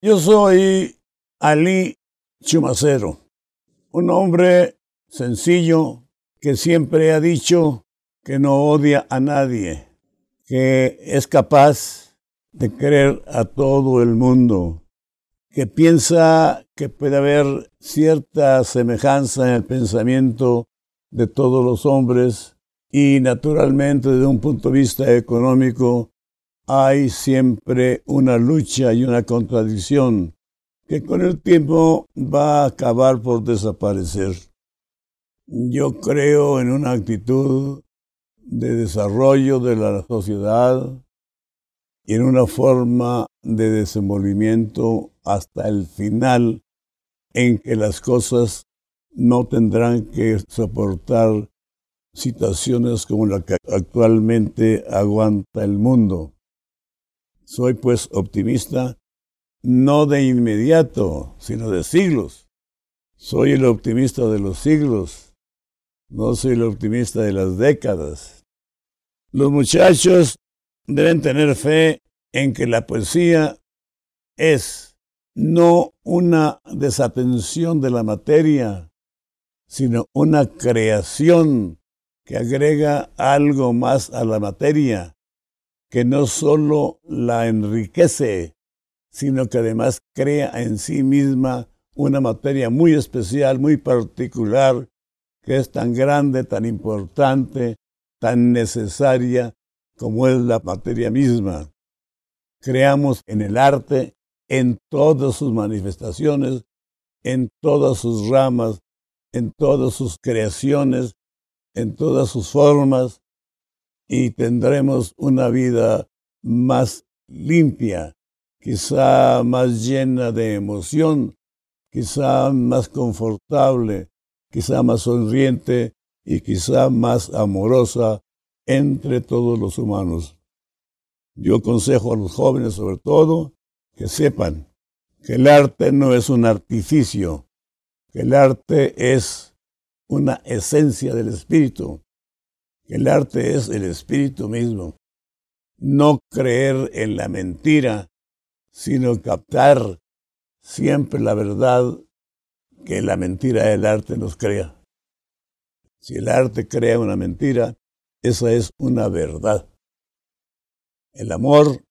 Yo soy Ali Chumacero, un hombre sencillo que siempre ha dicho que no odia a nadie, que es capaz de querer a todo el mundo, que piensa que puede haber cierta semejanza en el pensamiento de todos los hombres y naturalmente desde un punto de vista económico hay siempre una lucha y una contradicción que con el tiempo va a acabar por desaparecer. Yo creo en una actitud de desarrollo de la sociedad y en una forma de desenvolvimiento hasta el final en que las cosas no tendrán que soportar situaciones como la que actualmente aguanta el mundo. Soy pues optimista no de inmediato, sino de siglos. Soy el optimista de los siglos, no soy el optimista de las décadas. Los muchachos deben tener fe en que la poesía es no una desatención de la materia, sino una creación que agrega algo más a la materia, que no solo la enriquece, sino que además crea en sí misma una materia muy especial, muy particular, que es tan grande, tan importante, tan necesaria como es la materia misma. Creamos en el arte, en todas sus manifestaciones, en todas sus ramas, en todas sus creaciones, en todas sus formas y tendremos una vida más limpia, quizá más llena de emoción, quizá más confortable, quizá más sonriente y quizá más amorosa entre todos los humanos. Yo aconsejo a los jóvenes sobre todo que sepan que el arte no es un artificio, que el arte es una esencia del espíritu. El arte es el espíritu mismo. No creer en la mentira, sino captar siempre la verdad que la mentira del arte nos crea. Si el arte crea una mentira, esa es una verdad. El amor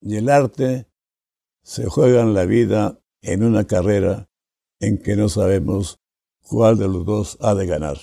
y el arte se juegan la vida en una carrera en que no sabemos cuál de los dos ha de ganar.